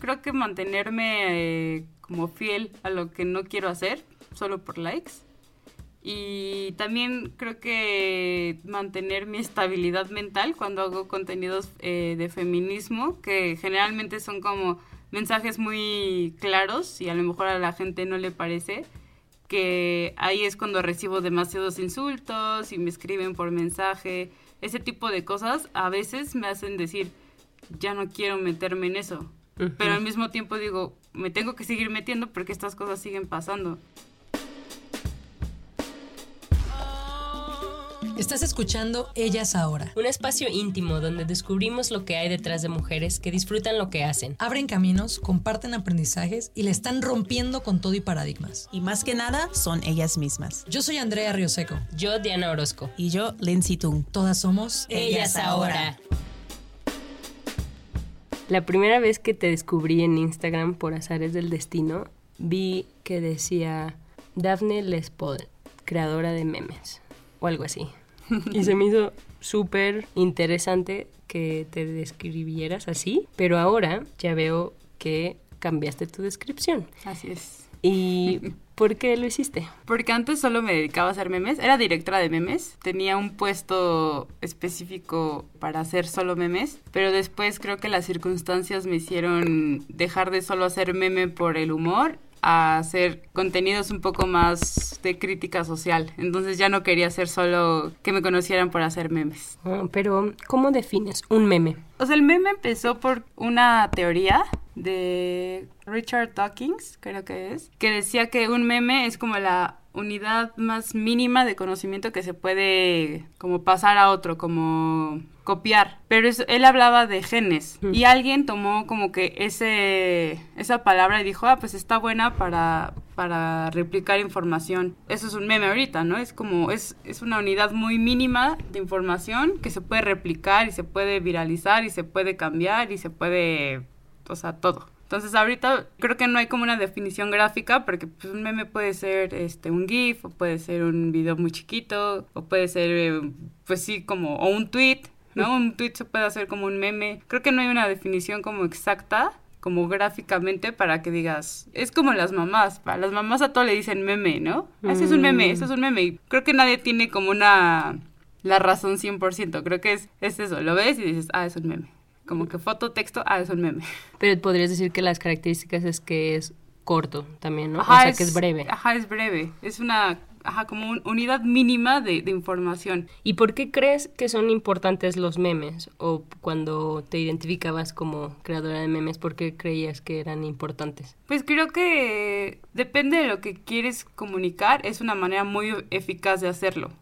Creo que mantenerme eh, como fiel a lo que no quiero hacer, solo por likes. Y también creo que mantener mi estabilidad mental cuando hago contenidos eh, de feminismo, que generalmente son como mensajes muy claros y a lo mejor a la gente no le parece, que ahí es cuando recibo demasiados insultos y me escriben por mensaje, ese tipo de cosas a veces me hacen decir, ya no quiero meterme en eso, pero al mismo tiempo digo, me tengo que seguir metiendo porque estas cosas siguen pasando. Estás escuchando Ellas Ahora. Un espacio íntimo donde descubrimos lo que hay detrás de mujeres que disfrutan lo que hacen. Abren caminos, comparten aprendizajes y le están rompiendo con todo y paradigmas. Y más que nada, son ellas mismas. Yo soy Andrea Rioseco. Yo, Diana Orozco. Y yo, Lindsay Tung. Todas somos Ellas, Ahora. La primera vez que te descubrí en Instagram por azares del destino, vi que decía Daphne Lespol, creadora de memes, o algo así. y se me hizo súper interesante que te describieras así, pero ahora ya veo que cambiaste tu descripción. Así es. ¿Y por qué lo hiciste? Porque antes solo me dedicaba a hacer memes, era directora de memes, tenía un puesto específico para hacer solo memes, pero después creo que las circunstancias me hicieron dejar de solo hacer meme por el humor a hacer contenidos un poco más de crítica social. Entonces ya no quería hacer solo que me conocieran por hacer memes. Ah, pero, ¿cómo defines un meme? O sea, el meme empezó por una teoría de Richard Dawkins, creo que es, que decía que un meme es como la unidad más mínima de conocimiento que se puede como pasar a otro, como copiar. Pero él hablaba de genes y alguien tomó como que ese esa palabra y dijo, ah, pues está buena para, para replicar información. Eso es un meme ahorita, ¿no? Es como, es, es una unidad muy mínima de información que se puede replicar y se puede viralizar y se puede cambiar y se puede, o sea, todo. Entonces ahorita creo que no hay como una definición gráfica porque pues, un meme puede ser este un GIF o puede ser un video muy chiquito o puede ser eh, pues sí como o un tweet, ¿no? Un tweet se puede hacer como un meme. Creo que no hay una definición como exacta como gráficamente para que digas, es como las mamás, para las mamás a todo le dicen meme, ¿no? Ese es un meme, eso es un meme. Y creo que nadie tiene como una la razón 100%, creo que es, es eso, lo ves y dices, ah, es un meme como que foto, texto, ah, es un meme. Pero podrías decir que las características es que es corto también, ¿no? o sea, que es breve. Ajá, es breve. Es una, ajá, como una unidad mínima de, de, información. ¿Y por qué crees que son importantes los memes? O cuando te identificabas como creadora de memes, ¿por qué creías que eran importantes? Pues creo que depende de lo que quieres comunicar, es una manera muy eficaz de hacerlo.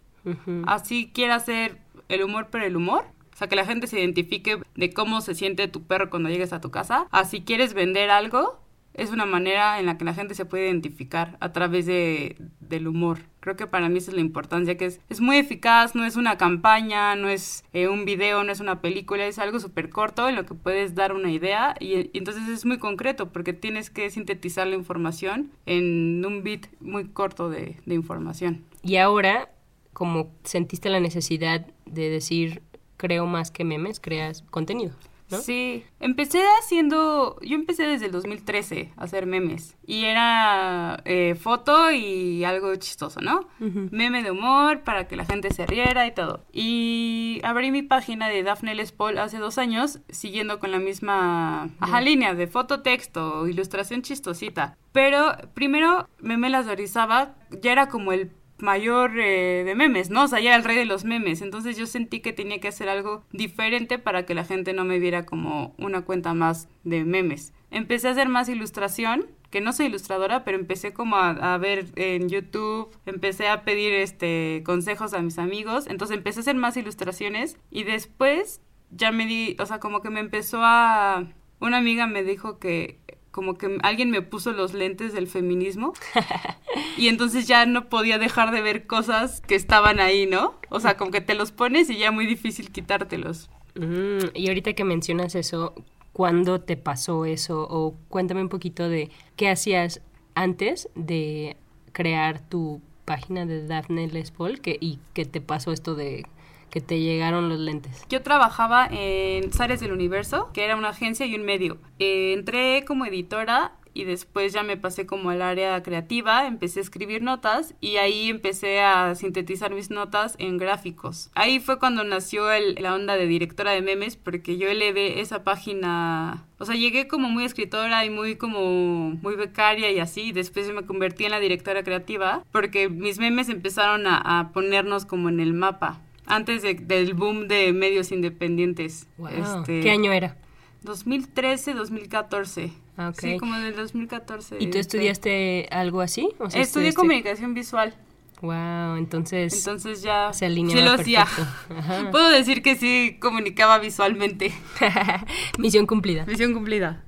Así quiera hacer el humor por el humor, sea, que la gente se identifique de cómo se siente tu perro cuando llegues a tu casa. Así quieres vender algo, es una manera en la que la gente se puede identificar a través de, del humor. Creo que para mí esa es la importancia, que es, es muy eficaz, no es una campaña, no es eh, un video, no es una película, es algo súper corto en lo que puedes dar una idea y, y, entonces es muy concreto porque tienes que sintetizar la información en un bit muy corto de, de información. Y ahora, como sentiste la necesidad de decir creo más que memes, creas contenido. ¿No? Sí, empecé haciendo, yo empecé desde el 2013 a hacer memes y era eh, foto y algo chistoso, ¿no? Meme de humor para que la gente se riera y todo. Y abrí mi página de Daphne Les Paul hace dos años siguiendo con la misma ajá, línea de foto, texto, ilustración chistosita. Pero primero me melazorizaba, ya era como el mayor eh, de memes, ¿no? O sea, ya era el rey de los memes. Entonces yo sentí que tenía que hacer algo diferente para que la gente no me viera como una cuenta más de memes. Empecé a hacer más ilustración, que no soy ilustradora, pero empecé como a, a, ver en YouTube, empecé a pedir este consejos a mis amigos, entonces empecé a hacer más ilustraciones y después ya me di, o sea, como que me empezó a... Una amiga me dijo que como que alguien me puso los lentes del feminismo y entonces ya no podía dejar de ver cosas que estaban ahí, ¿no? O sea, como que te los pones y ya muy difícil quitártelos. Mm, y ahorita que mencionas eso, ¿cuándo te pasó eso? O cuéntame un poquito de qué hacías antes de crear tu página de Daphne Les Paul que, y qué te pasó esto de que te llegaron los lentes? Yo trabajaba en Zares del Universo, que era una agencia y un medio. Eh, entré como editora y después ya me pasé como al área creativa, empecé a escribir notas y ahí empecé a sintetizar mis notas en gráficos. Ahí fue cuando nació el, la onda de directora de memes porque yo elevé esa página, o sea, llegué como muy escritora y muy como muy becaria y así, después me convertí en la directora creativa porque mis memes empezaron a, a ponernos como en el mapa antes del boom de medios independientes. Este, ¿Qué año era? 2013, 2014. Ah, okay. Sí, como del 2014. ¿Y tú estudiaste algo así? O sea, Estudié comunicación visual. Wow, entonces. Entonces ya. Se alineaba sí lo Puedo decir que sí comunicaba visualmente. Misión cumplida. Misión cumplida.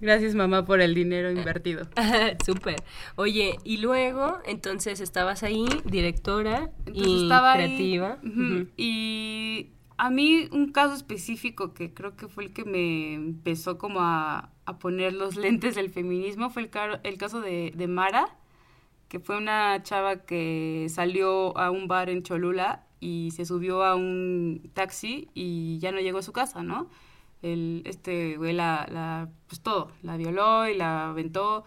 Gracias mamá por el dinero invertido. Súper. Oye, y luego, entonces estabas ahí, directora y creativa. Y a mí un caso específico que creo que fue el que me empezó como a, poner los lentes del feminismo fue el, el caso de, de Mara, que fue una chava que salió a un bar en Cholula y se subió a un taxi y ya no llegó a su casa, ¿no? El, este güey la, la, pues todo, la violó y la aventó.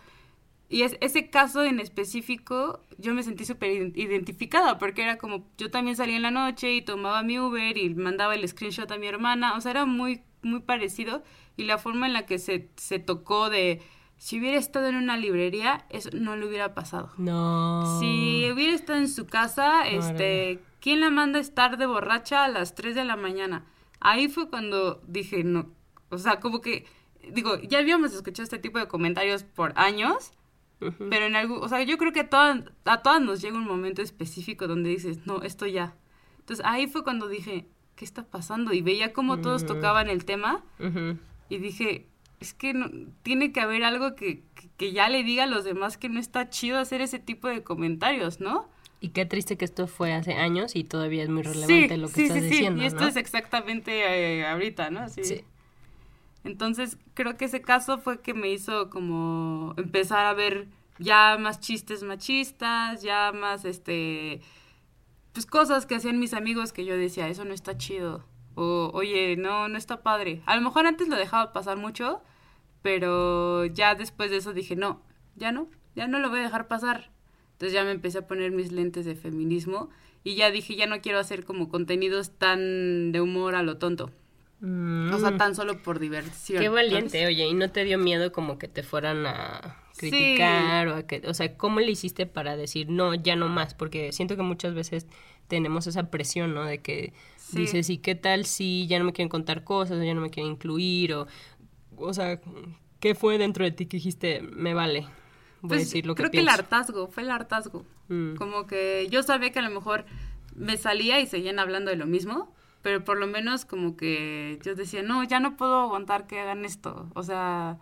Y es, ese caso en específico, yo me sentí súper identificada, porque era como, yo también salía en la noche y tomaba mi Uber y mandaba el screenshot a mi hermana, o sea, era muy, muy parecido. Y la forma en la que se, se tocó de, si hubiera estado en una librería, eso no le hubiera pasado. No. Si hubiera estado en su casa, este, ¿quién la manda a estar de borracha a las 3 de la mañana? Ahí fue cuando dije, no, o sea, como que, digo, ya habíamos escuchado este tipo de comentarios por años, pero en algún, o sea, yo creo que a todas, a todas nos llega un momento específico donde dices, no, esto ya. Entonces ahí fue cuando dije, ¿qué está pasando? Y veía cómo todos tocaban el tema y dije, es que no, tiene que haber algo que, que, ya le diga a los demás que no está chido hacer ese tipo de comentarios, ¿no? Y qué triste que esto fue hace años y todavía es muy relevante lo que sí, estás sí, diciendo. Sí, y esto es exactamente eh, ahorita, ¿no? Sí. Entonces, creo que ese caso fue que me hizo como empezar a ver ya más chistes machistas, ya más, este, pues cosas que hacían mis amigos que yo decía, eso no está chido. O, oye, no, no está padre. A lo mejor antes lo dejaba pasar mucho, pero ya después de eso dije, no, ya no, ya no lo voy a dejar pasar. Entonces ya me empecé a poner mis lentes de feminismo y ya dije, ya no quiero hacer como contenidos tan de humor a lo tonto. O sea, mm. tan solo por diversión. Qué valiente, oye, ¿y no te dio miedo como que te fueran a criticar o a que, o sea, cómo le hiciste para decir no, ya no más? Porque siento que muchas veces tenemos esa presión, ¿no? De que dices, ¿y qué tal si ya no me quieren contar cosas, o ya no me quieren incluir o o sea, ¿qué fue dentro de ti que dijiste, me vale? Pues, creo que el hartazgo, fue el hartazgo. Mm. Como que yo sabía que a lo mejor me salía y seguían hablando de lo mismo, pero por lo menos como que yo decía, no, ya no puedo aguantar que hagan esto. O sea,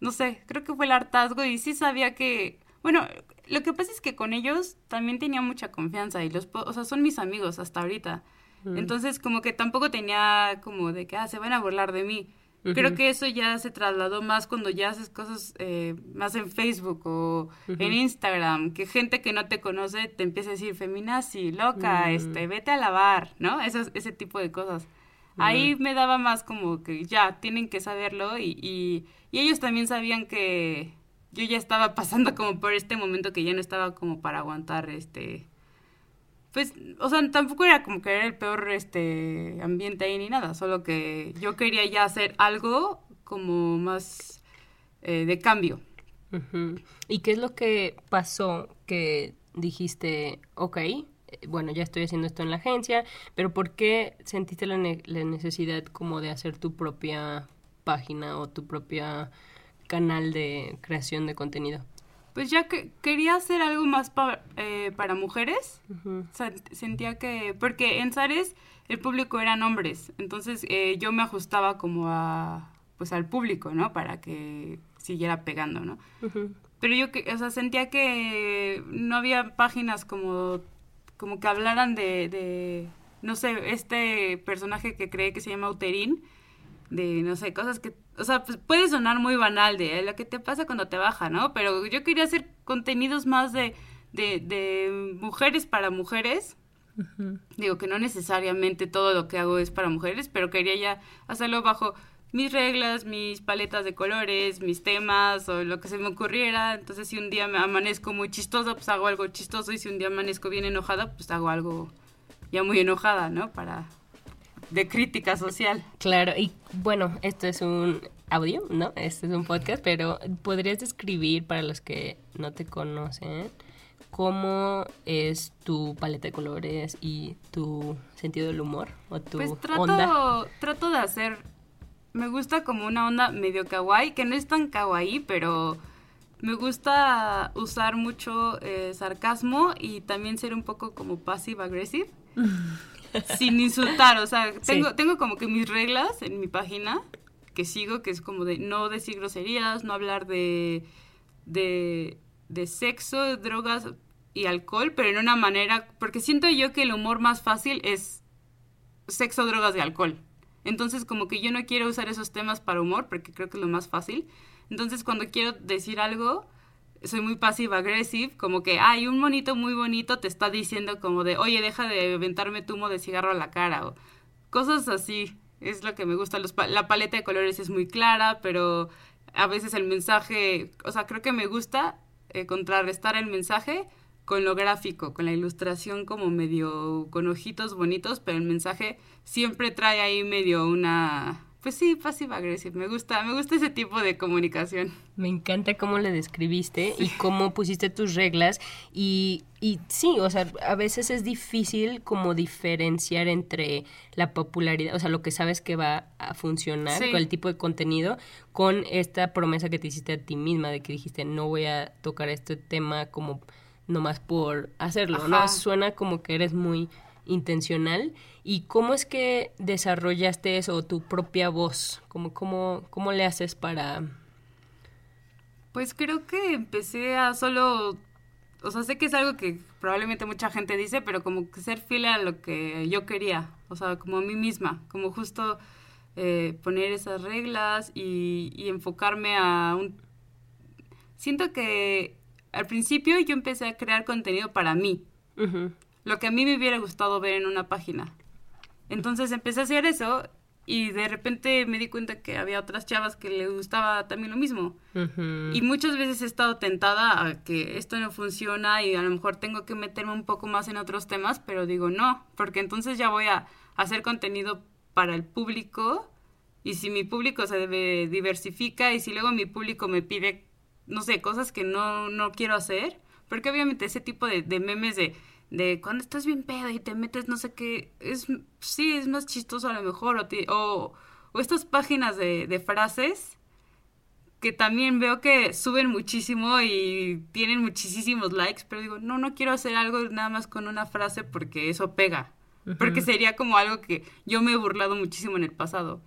no sé, creo que fue el hartazgo y sí sabía que, bueno, lo que pasa es que con ellos también tenía mucha confianza y los, o sea, son mis amigos hasta ahorita. Mm. Entonces como que tampoco tenía como de que, ah, se van a burlar de mí. Creo que eso ya se trasladó más cuando ya haces cosas eh, más en Facebook o en Instagram, que gente que no te conoce te empieza a decir feminazi, loca, este, vete a lavar, ¿no? ese tipo de cosas. Ahí me daba más como que ya, tienen que saberlo y, y, y ellos también sabían que yo ya estaba pasando como por este momento que ya no estaba como para aguantar este pues, o sea, tampoco era como que era el peor este ambiente ahí ni nada, solo que yo quería ya hacer algo como más eh, de cambio. ¿Y qué es lo que pasó que dijiste, ok, eh, bueno, ya estoy haciendo esto en la agencia, pero ¿por qué sentiste la, la necesidad como de hacer tu propia página o tu propia canal de creación de contenido? Pues ya que quería hacer algo más pa- eh, para mujeres. Ujú. O sea, sentía que, porque en Zares el público eran hombres, entonces eh, yo me ajustaba como a, pues al público, ¿no? Para que siguiera pegando, ¿no? Pero yo, que, o sea, sentía que no había páginas como, como que hablaran de, de, no sé, este personaje que cree que se llama Uterín, de, no sé, cosas que, o sea, pues puede sonar muy banal de "Eh, lo que te pasa cuando te baja, ¿no? Pero yo quería hacer contenidos más de, de, de mujeres para mujeres. Digo que no necesariamente todo lo que hago es para mujeres, pero quería ya hacerlo bajo mis reglas, mis paletas de colores, mis temas o lo que se me ocurriera. Entonces, si un día me amanezco muy chistosa, pues hago algo chistoso. Y si un día amanezco bien enojada, pues hago algo ya muy enojada, ¿no? Para de crítica social. Claro, y bueno, esto es un audio, ¿no? Este es un podcast, pero ¿podrías describir para los que no te conocen cómo es tu paleta de colores y tu sentido del humor o tu Pues trato, onda? trato de hacer. Me gusta como una onda medio kawaii, que no es tan kawaii, pero me gusta usar mucho eh, sarcasmo y también ser un poco como passive aggressive. sin insultar, o sea, tengo, Sí. tengo como que mis reglas en mi página que sigo, que es como de no decir groserías, no hablar de, de, de sexo, drogas y alcohol, pero en una manera, porque siento yo que el humor más fácil es sexo, drogas y alcohol. Entonces, como que yo no quiero usar esos temas para humor, porque creo que es lo más fácil. Entonces, cuando quiero decir algo, soy muy pasiva agresive, como que, hay un monito muy bonito te está diciendo como de, oye, deja de aventarme tu humo de cigarro a la cara, o cosas así. Es lo que me gusta. Los pa- la paleta de colores es muy clara, pero a veces el mensaje, o sea, creo que me gusta eh, contrarrestar el mensaje con lo gráfico, con la ilustración como medio con ojitos bonitos, pero el mensaje siempre trae ahí medio una, pues sí, pasiva agresiva. Me gusta, me gusta ese tipo de comunicación. Me encanta cómo le describiste y cómo pusiste tus reglas y, y sí, o sea, a veces es difícil como diferenciar entre la popularidad, o sea, lo que sabes que va a funcionar Sí. con el tipo de contenido, con esta promesa que te hiciste a ti misma de que dijiste no voy a tocar este tema como nomás por hacerlo. Suena como que eres muy intencional y cómo es que desarrollaste eso, tu propia voz, como cómo, cómo le haces para Pues creo que empecé a solo, o sea, sé que es algo que probablemente mucha gente dice, pero como que ser fiel a lo que yo quería, o sea, como a mí misma, como justo eh, poner esas reglas y, y enfocarme a un... Siento que al principio yo empecé a crear contenido para mí, lo que a mí me hubiera gustado ver en una página. Entonces empecé a hacer eso y de repente me di cuenta que había otras chavas que le gustaba también lo mismo. Y muchas veces he estado tentada a que esto no funciona y a lo mejor tengo que meterme un poco más en otros temas, pero digo no, porque entonces ya voy a hacer contenido para el público y si mi público se debe- diversifica y si luego mi público me pide, no sé, cosas que no, no quiero hacer, porque obviamente ese tipo de, de memes de, de cuando estás bien pedo y te metes no sé qué, es, sí, es más chistoso a lo mejor, o, ti- o, o estas páginas de, de frases que también veo que suben muchísimo y tienen muchísimos likes, pero digo, no, no quiero hacer algo nada más con una frase porque eso pega. Porque sería como algo que yo me he burlado muchísimo en el pasado.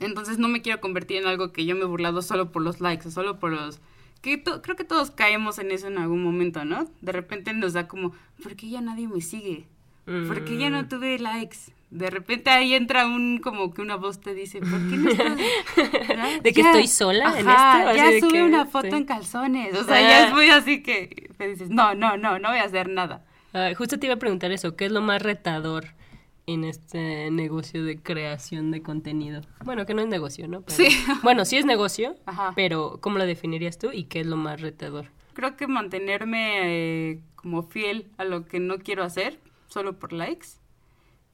Entonces no me quiero convertir en algo que yo me he burlado solo por los likes o solo por los... que to- Creo que todos caemos en eso en algún momento, ¿no? De repente nos da como, ¿por qué ya nadie me sigue? ¿Por qué ya no tuve likes? De repente ahí entra un como que una voz te dice, ¿por qué no estás? ¿verdad? De que estoy sola en Ajá, esto, Ya de sube que, una foto sí. en calzones. O sea, Ah. ya es muy así que te dices, no, no, no, no voy a hacer nada. Ah, justo te iba a preguntar eso, ¿qué es lo más retador en este negocio de creación de contenido? Bueno, que no es negocio, ¿no? Pero- Sí. Bueno, sí es negocio, Ajá. pero ¿cómo lo definirías tú y qué es lo más retador? Creo que mantenerme eh, como fiel a lo que no quiero hacer, solo por likes.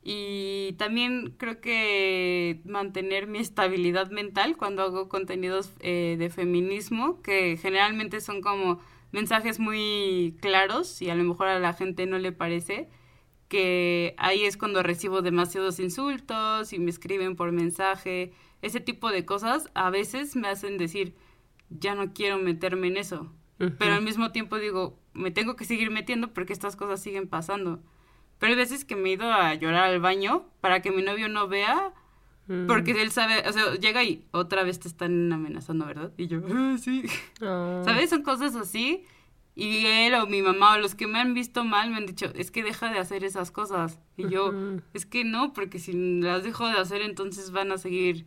Y también creo que mantener mi estabilidad mental cuando hago contenidos eh, de feminismo, que generalmente son como mensajes muy claros y a lo mejor a la gente no le parece, que ahí es cuando recibo demasiados insultos y me escriben por mensaje, ese tipo de cosas a veces me hacen decir, ya no quiero meterme en eso. pero al mismo tiempo digo, me tengo que seguir metiendo porque estas cosas siguen pasando. Pero hay veces que me he ido a llorar al baño para que mi novio no vea, porque él sabe, o sea, llega y otra vez te están amenazando, ¿verdad? Y yo, "Ah, sí. Ah. ¿Sabes? Son cosas así. Y él o mi mamá o los que me han visto mal me han dicho, es que deja de hacer esas cosas. Y yo, es que no, porque si las dejo de hacer, entonces van a seguir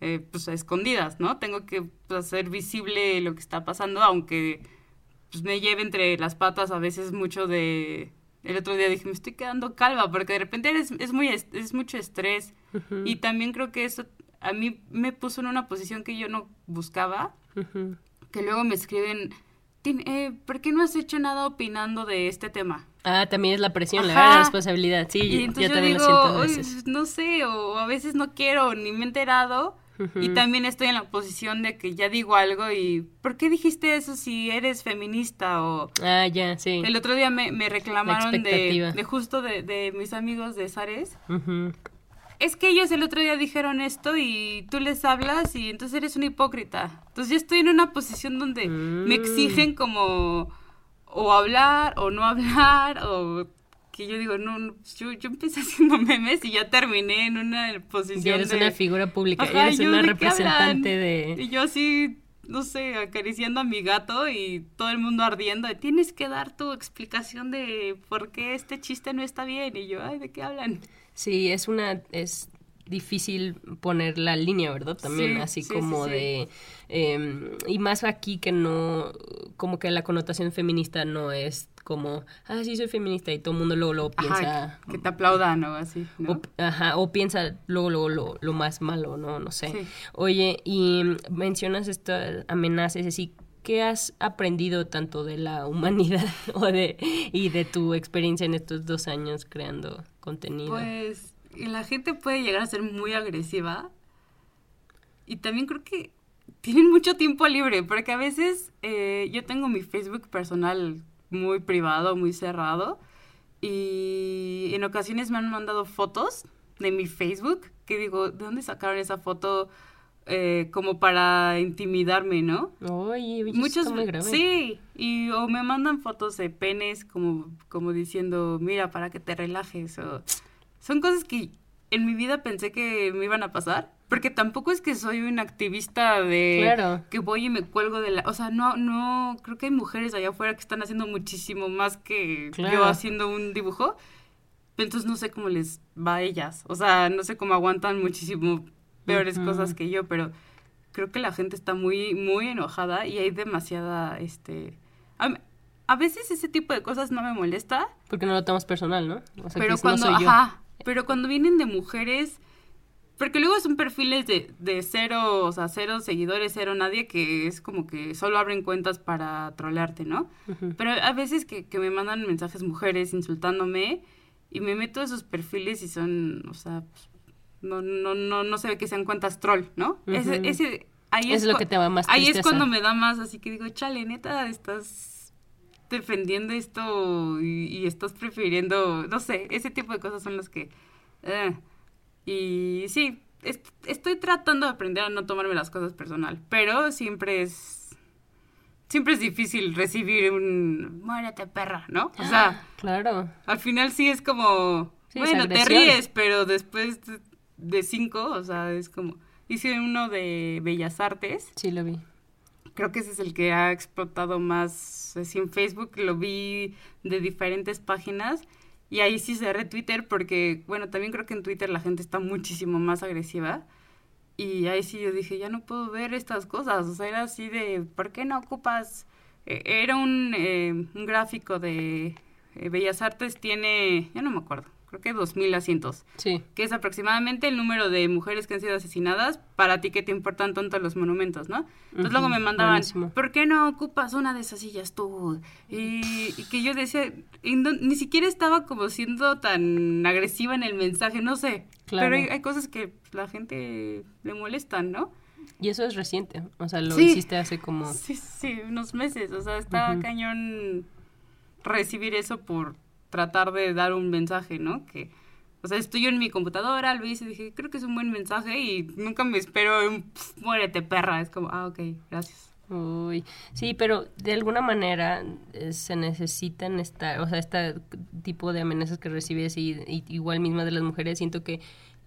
eh, pues a escondidas, ¿no? Tengo que pues, hacer visible lo que está pasando, aunque pues me lleve entre las patas a veces mucho de... El otro día dije, me estoy quedando calva, porque de repente eres- es, muy, est- es mucho estrés. Y también creo que eso a mí me puso en una posición que yo no buscaba que luego me escriben, "Tin- eh, ¿por qué no has hecho nada opinando de este tema? Ah, también es la presión, la Ajá. verdad, la responsabilidad. Sí, y yo también digo, lo siento a "Uy, veces. no sé, o a veces no quiero, ni me he enterado. Y también estoy en la posición de que ya digo algo y, ¿por qué dijiste eso si eres feminista? O Ah, ya, sí. el otro día me, me reclamaron de, justo de, de mis amigos de Sares. Ujú. Es que ellos el otro día dijeron esto y tú les hablas y entonces eres una hipócrita. Entonces yo estoy en una posición donde me Mm. exigen como o hablar o no hablar o que yo digo, no, no, yo, yo empecé haciendo memes y ya terminé en una posición Ya eres de... una figura pública, Ajá, eres una ¿de qué representante de... Y yo así, no sé, acariciando a mi gato y todo el mundo ardiendo. Tienes que dar tu explicación de por qué este chiste no está bien. Y yo, ay, ¿de qué hablan? Sí, es una... es difícil poner la línea, ¿verdad? También Sí, así sí, como sí, de... eh, y más aquí que no... Como que la connotación feminista no es como, ah, sí, soy feminista y todo el mundo luego, luego piensa... Ajá, que te aplaudan o así, ¿no? O, ajá, o piensa luego, luego lo, lo más malo, ¿no? No sé. Oye, y mencionas estas amenazas, así, ¿qué has aprendido tanto de la humanidad o de, y de tu experiencia en estos dos años creando contenido? Pues la gente puede llegar a ser muy agresiva y también creo que tienen mucho tiempo libre, porque a veces eh, yo tengo mi Facebook personal muy privado, muy cerrado, y en ocasiones me han mandado fotos de mi Facebook que digo, ¿de dónde sacaron esa foto? eh, como para intimidarme, ¿no? Oye, Muchos, está muy grave. sí, y o me mandan fotos de penes como, como diciendo, mira, para que te relajes, o son cosas que en mi vida pensé que me iban a pasar, porque tampoco es que soy una activista de Claro. que voy y me cuelgo de la, o sea, no, no, creo que hay mujeres allá afuera que están haciendo muchísimo más que Claro. yo haciendo un dibujo, entonces no sé cómo les va a ellas, o sea, no sé cómo aguantan muchísimo peores Ujú. cosas que yo, pero creo que la gente está muy, muy enojada y hay demasiada, este... A, a veces ese tipo de cosas no me molesta, Porque no lo tomas personal, ¿no? O sea, que pero no cuando, soy yo. ajá, pero cuando vienen de mujeres, porque luego son perfiles de, de cero, o sea, cero seguidores, cero nadie, que es como que solo abren cuentas para trolearte, ¿no? Pero a veces que, que me mandan mensajes mujeres insultándome y me meto a esos perfiles y son, o sea, pues, no, no, no, no se ve que sean cuentas troll, ¿no? Ese, ese, ahí Es es, lo que te da más Ahí es cuando me da más, así que digo, chale, neta, estás defendiendo esto y, y estás prefiriendo, no sé, ese tipo de cosas son las que... eh. Y sí, est- estoy tratando de aprender a no tomarme las cosas personal, pero siempre es... Siempre es difícil recibir un... Muérete, perra, ¿no? O sea, Claro. al final sí es como... Sí, bueno, te ríes, pero después de- de cinco, o sea, es como... Hice uno de Bellas Artes Sí, lo vi. Creo que ese es el que ha explotado más así en Facebook, lo vi de diferentes páginas y ahí sí cerré Twitter porque, bueno, también creo que en Twitter la gente está muchísimo más agresiva y ahí sí yo dije, ya no puedo ver estas cosas, o sea, era así de, ¿por qué no ocupas? Eh, era un, eh, un gráfico de eh, Bellas Artes, tiene, ya no me acuerdo, creo que dos mil asientos Sí. que es aproximadamente el número de mujeres que han sido asesinadas, para ti que te importan tanto los monumentos, ¿no? Entonces luego Ujú, me mandaban, buenísimo. ¿por qué no ocupas una de esas sillas tú? Y, y que yo decía, y no- ni siquiera estaba como siendo tan agresiva en el mensaje, no sé. Claro. Pero hay, hay cosas que la gente le molestan, ¿no? Y eso es reciente. O sea, lo Sí. hiciste hace como... Sí, sí, unos meses. O sea, está Ujú. cañón recibir eso por tratar de dar un mensaje, ¿no? Que, o sea, estoy yo en mi computadora, lo hice y dije, creo que es un buen mensaje y nunca me espero un "Pf, muérete perra. Es como, ah, ok, gracias. Uy, sí, pero de alguna manera eh, se necesitan estar, o sea, este tipo de amenazas que recibes y, y igual misma de las mujeres, siento que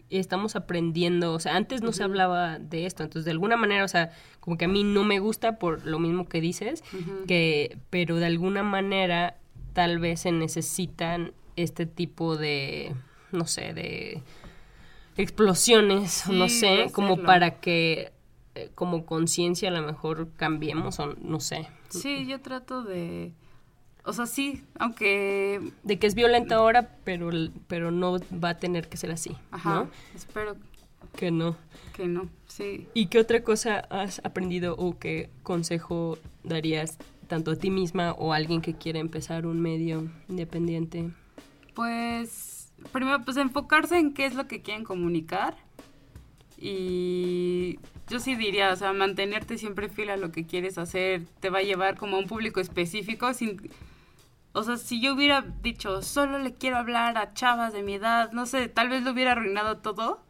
estamos aprendiendo, o sea, antes no se hablaba de esto, entonces de alguna manera, o sea, como que a mí no me gusta por lo mismo que dices, que, pero de alguna manera tal vez se necesitan este tipo de, no sé, de explosiones, no sé, como para que eh, como conciencia a lo mejor cambiemos o no sé. Sí, yo trato de... O sea, sí, aunque... De que es violenta ahora, pero, pero no va a tener que ser así, Ajá, ¿no? espero Que no. que no, sí. ¿Y qué otra cosa has aprendido o qué consejo darías tanto a ti misma o a alguien que quiera empezar un medio independiente? Pues, primero, pues enfocarse en qué es lo que quieren comunicar. Y yo sí diría, o sea, mantenerte siempre fiel a lo que quieres hacer te va a llevar como a un público específico. Sin, o sea, si yo hubiera dicho, solo le quiero hablar a chavas de mi edad, no sé, tal vez lo hubiera arruinado todo.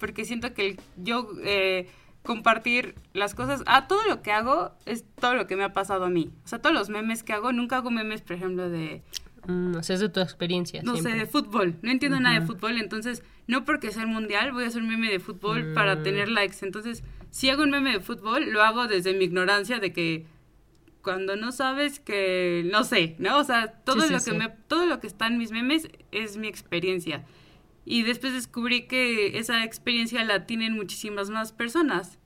Porque siento que el- yo eh, compartir las cosas, a todo lo que hago es todo lo que me ha pasado a mí. O sea, todos los memes que hago, nunca hago memes, por ejemplo, de Mm, o sea, es de tu experiencia. no siempre. sé, de fútbol. No entiendo nada de fútbol, entonces no porque sea el mundial voy a hacer un meme de fútbol Mm. para tener likes. Entonces, si hago un meme de fútbol, lo hago desde mi ignorancia de que cuando no sabes que no sé, ¿no? O sea, todo Sí, sí, lo que sí. me todo lo que está en mis memes es mi experiencia. Y después descubrí que esa experiencia la tienen muchísimas más personas.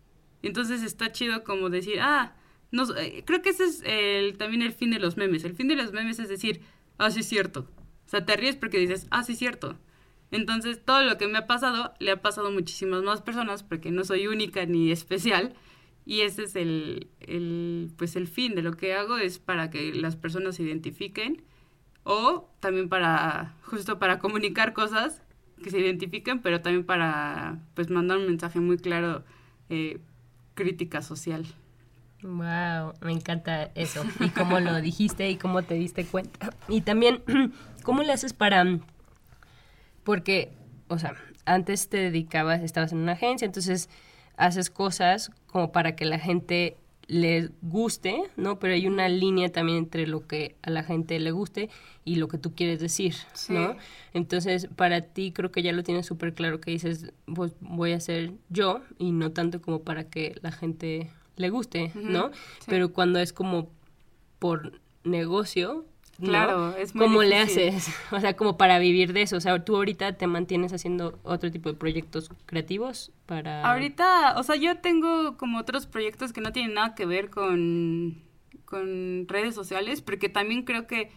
Entonces está chido como decir, ah, no, eh, creo que ese es el, también el fin de los memes. El fin de los memes es decir, ah, sí es cierto. O sea, te ríes porque dices, ah, sí es cierto. Entonces, todo lo que me ha pasado le ha pasado a muchísimas más personas porque no soy única ni especial. Y ese es el, el, pues el fin de lo que hago, es para que las personas se identifiquen o también para, justo para comunicar cosas que se identifiquen, pero también para, pues, mandar un mensaje muy claro, eh, crítica social. Wow, me encanta eso. Y cómo lo dijiste y cómo te diste cuenta. Y también, ¿cómo le haces para...? Porque, o sea, antes te dedicabas, estabas en una agencia, entonces haces cosas como para que la gente le guste, ¿no? Pero hay una línea también entre lo que a la gente le guste y lo que tú quieres decir, Sí. ¿no? Entonces, para ti creo que ya lo tienes súper claro que dices, pues voy a ser yo y no tanto como para que la gente le guste, ¿no? Sí. Pero cuando es como por negocio, ¿no? Claro, es muy ¿Cómo le haces? O sea, como para vivir de eso. O sea, tú ahorita te mantienes haciendo otro tipo de proyectos creativos para... Ahorita, o sea, yo tengo como otros proyectos que no tienen nada que ver con, con redes sociales, porque también creo que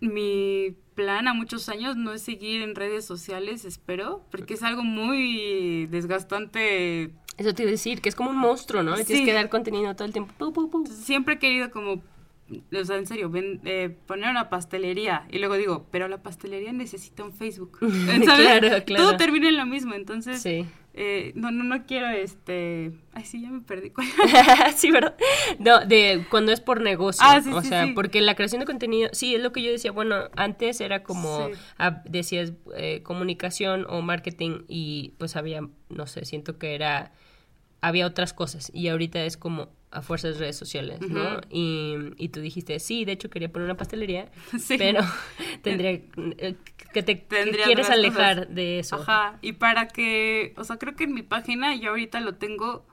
mi plan a muchos años no es seguir en redes sociales, espero, porque es algo muy desgastante. Eso te iba a decir, que es como un monstruo, ¿no? Sí. Tienes que dar contenido todo el tiempo. Siempre he querido como, o sea, en serio, ven- eh, poner una pastelería y luego digo, pero la pastelería necesita un Facebook. ¿sabes? Claro, claro. Todo termina en lo mismo, entonces... Sí. Eh, no, no, no quiero este. Ay, sí, ya me perdí. Sí, ¿verdad? No, de cuando es por negocio. Ah, sí, o sí, sea, sí. porque la creación de contenido, sí, es lo que yo decía. Bueno, antes era como, decías, eh, comunicación o marketing y pues había, no sé, siento que era, había otras cosas y ahorita es como a fuerzas redes sociales, ¿no? Y, y tú dijiste, sí, de hecho quería poner una pastelería, Sí. pero tendría eh, que te que Tendría quieres alejar cosas. de eso. Ajá, y para que, o sea, creo que en mi página yo ahorita lo tengo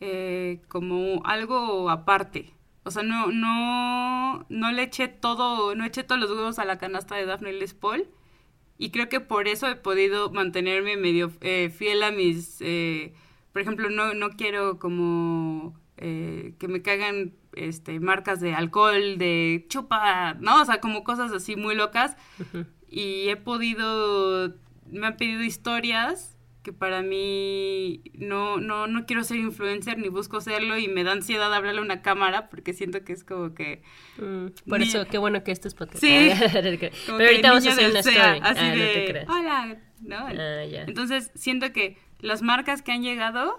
eh, como algo aparte. O sea, no, no, no le eché todo, no eché todos los huevos a la canasta de Daphne Les Paul. Y creo que por eso he podido mantenerme medio eh, fiel a mis, eh, por ejemplo, no, no quiero como eh, que me caigan este, marcas de alcohol, de chupa, ¿no? O sea, como cosas así muy locas y he podido, me han pedido historias que para mí no, no, no quiero ser influencer ni busco serlo y me da ansiedad hablarle a una cámara porque siento que es como que... Mm, por Ni- eso, qué bueno que esto es podcast. Sí. Pero ahorita vamos a hacer una SEA, story. Así Ah, no de, te creas. hola, ¿no? Ah, ya. Entonces siento que las marcas que han llegado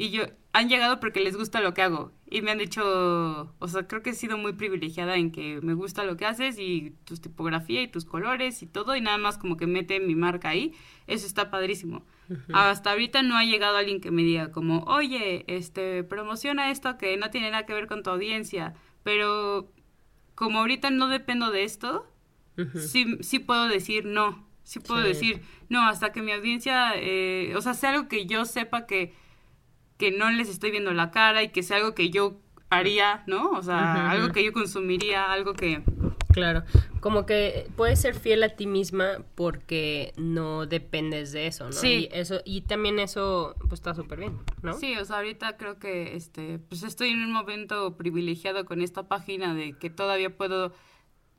Y yo, han llegado porque les gusta lo que hago. Y me han dicho, o sea, creo que he sido muy privilegiada en que me gusta lo que haces y tu tipografía y tus colores y todo. Y nada más como que mete mi marca ahí. Eso está padrísimo. Hasta ahorita no ha llegado alguien que me diga como, oye, este, promociona esto que no tiene nada que ver con tu audiencia. Pero como ahorita no dependo de esto, sí, sí puedo decir no. Sí puedo Sí. decir no hasta que mi audiencia, eh, o sea, sea algo que yo sepa que, que no les estoy viendo la cara y que sea algo que yo haría, ¿no? O sea, algo que yo consumiría, algo que... Claro, como que puedes ser fiel a ti misma porque no dependes de eso, ¿no? Sí. Y eso y también eso pues está súper bien, ¿no? Sí, o sea, ahorita creo que este, pues estoy en un momento privilegiado con esta página de que todavía puedo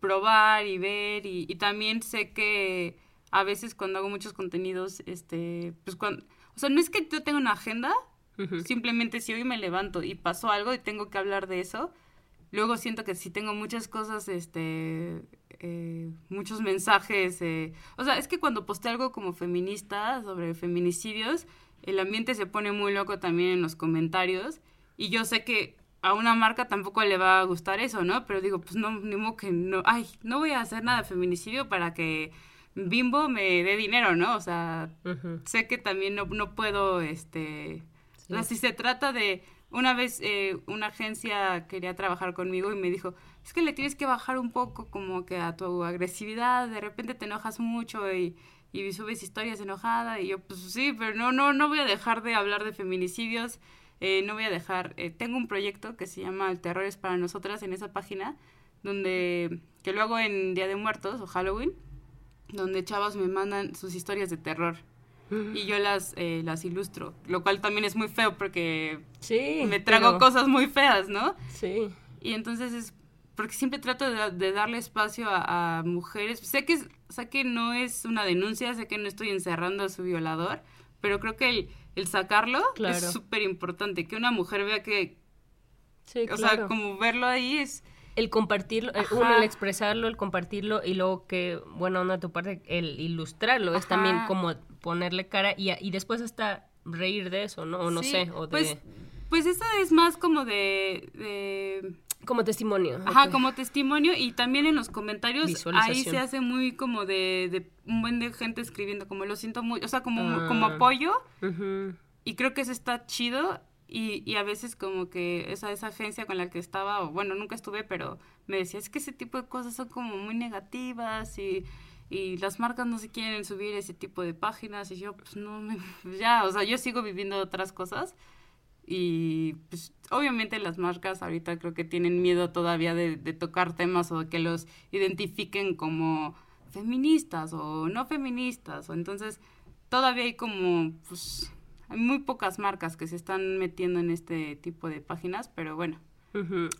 probar y ver y, y también sé que a veces cuando hago muchos contenidos, este, pues cuando, o sea, no es que yo tenga una agenda, simplemente si hoy me levanto y pasó algo y tengo que hablar de eso, luego siento que si tengo muchas cosas, este, eh, muchos mensajes, eh, o sea, es que cuando posteo algo como feminista sobre feminicidios, el ambiente se pone muy loco también en los comentarios y yo sé que a una marca tampoco le va a gustar eso, ¿no? Pero digo, pues no, ni modo que no, ay, no voy a hacer nada de feminicidio para que Bimbo me dé dinero, ¿no? O sea, sé que también no, no puedo, este, o sea, si se trata de, una vez eh, una agencia quería trabajar conmigo y me dijo, es que le tienes que bajar un poco como que a tu agresividad, de repente te enojas mucho y, y subes historias enojada y yo, pues sí, pero no, no, no voy a dejar de hablar de feminicidios, eh, no voy a dejar, eh, tengo un proyecto que se llama El Terror es para nosotras en esa página, donde, que lo hago en Día de Muertos o Halloween, donde chavas me mandan sus historias de terror y yo las, eh, las ilustro, lo cual también es muy feo porque Sí. me trago pero- cosas muy feas, ¿no? Sí. Y entonces es porque siempre trato de, de darle espacio a, a mujeres. Sé que, es- sé que no es una denuncia, sé que no estoy encerrando a su violador, pero creo que el, el sacarlo Claro. es súper importante. Que una mujer vea que, Sí, o claro. sea, como verlo ahí es... el compartirlo, eh, Ajá. uno el expresarlo, el compartirlo y luego que, bueno, onda tu parte, el ilustrarlo, es también como ponerle cara y, y después hasta reír de eso, ¿no? O no sí, sé, o de... Pues, pues eso es más como de- de como testimonio. Ajá, como testimonio y también en los comentarios ahí se hace muy como de, de un buen de gente escribiendo como lo siento muy, o sea, como, como Ah. apoyo y creo que eso está chido y, y a veces como que esa, esa agencia con la que estaba, o bueno, nunca estuve, pero me decía, es que ese tipo de cosas son como muy negativas y, y las marcas no se quieren subir ese tipo de páginas y yo pues no, me- ya, o sea, yo sigo viviendo otras cosas y pues obviamente las marcas ahorita creo que tienen miedo todavía de, de tocar temas o que los identifiquen como feministas o no feministas o entonces todavía hay como pues hay muy pocas marcas que se están metiendo en este tipo de páginas pero bueno.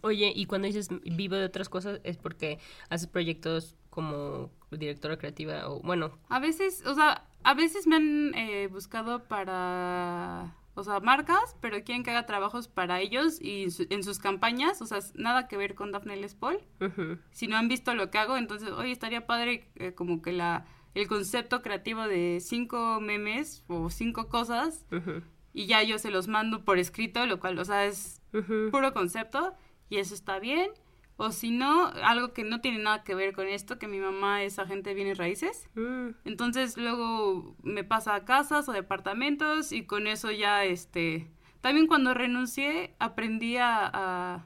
Oye, y cuando dices vivo de otras cosas es porque haces proyectos como directora creativa o bueno, a veces o sea a veces me han eh, buscado para o sea marcas pero quieren que haga trabajos para ellos y en su- en sus campañas o sea nada que ver con Daphne Les Paul. Ujú, si no han visto lo que hago, entonces, oye, estaría padre eh, como que la el concepto creativo de cinco memes o cinco cosas y ya yo se los mando por escrito, lo cual, o sea, es puro concepto y eso está bien. O si no, algo que no tiene nada que ver con esto, que mi mamá es agente de bienes raíces. Mm, Entonces luego me pasa a casas o departamentos y con eso ya, este... También cuando renuncié aprendí a, a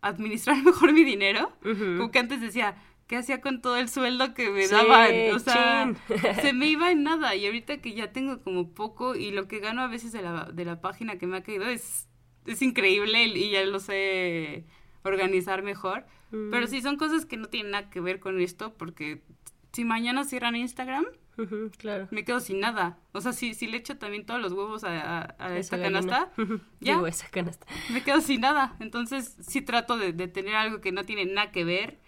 administrar mejor mi dinero. Ujú. Como que antes decía, ¿qué hacía con todo el sueldo que me Sí, daban? O sea, chin. se me iba en nada. Y ahorita que ya tengo como poco y lo que gano a veces de la, de la página que me ha caído es, es increíble y ya lo sé organizar mejor. Mm. Pero sí, son cosas que no tienen nada que ver con esto porque si mañana cierran Instagram, claro. me quedo sin nada. O sea, si, si le echo también todos los huevos a, a- a esta canasta, ya Digo, esa canasta. me quedo sin nada. Entonces sí trato de, de tener algo que no tiene nada que ver,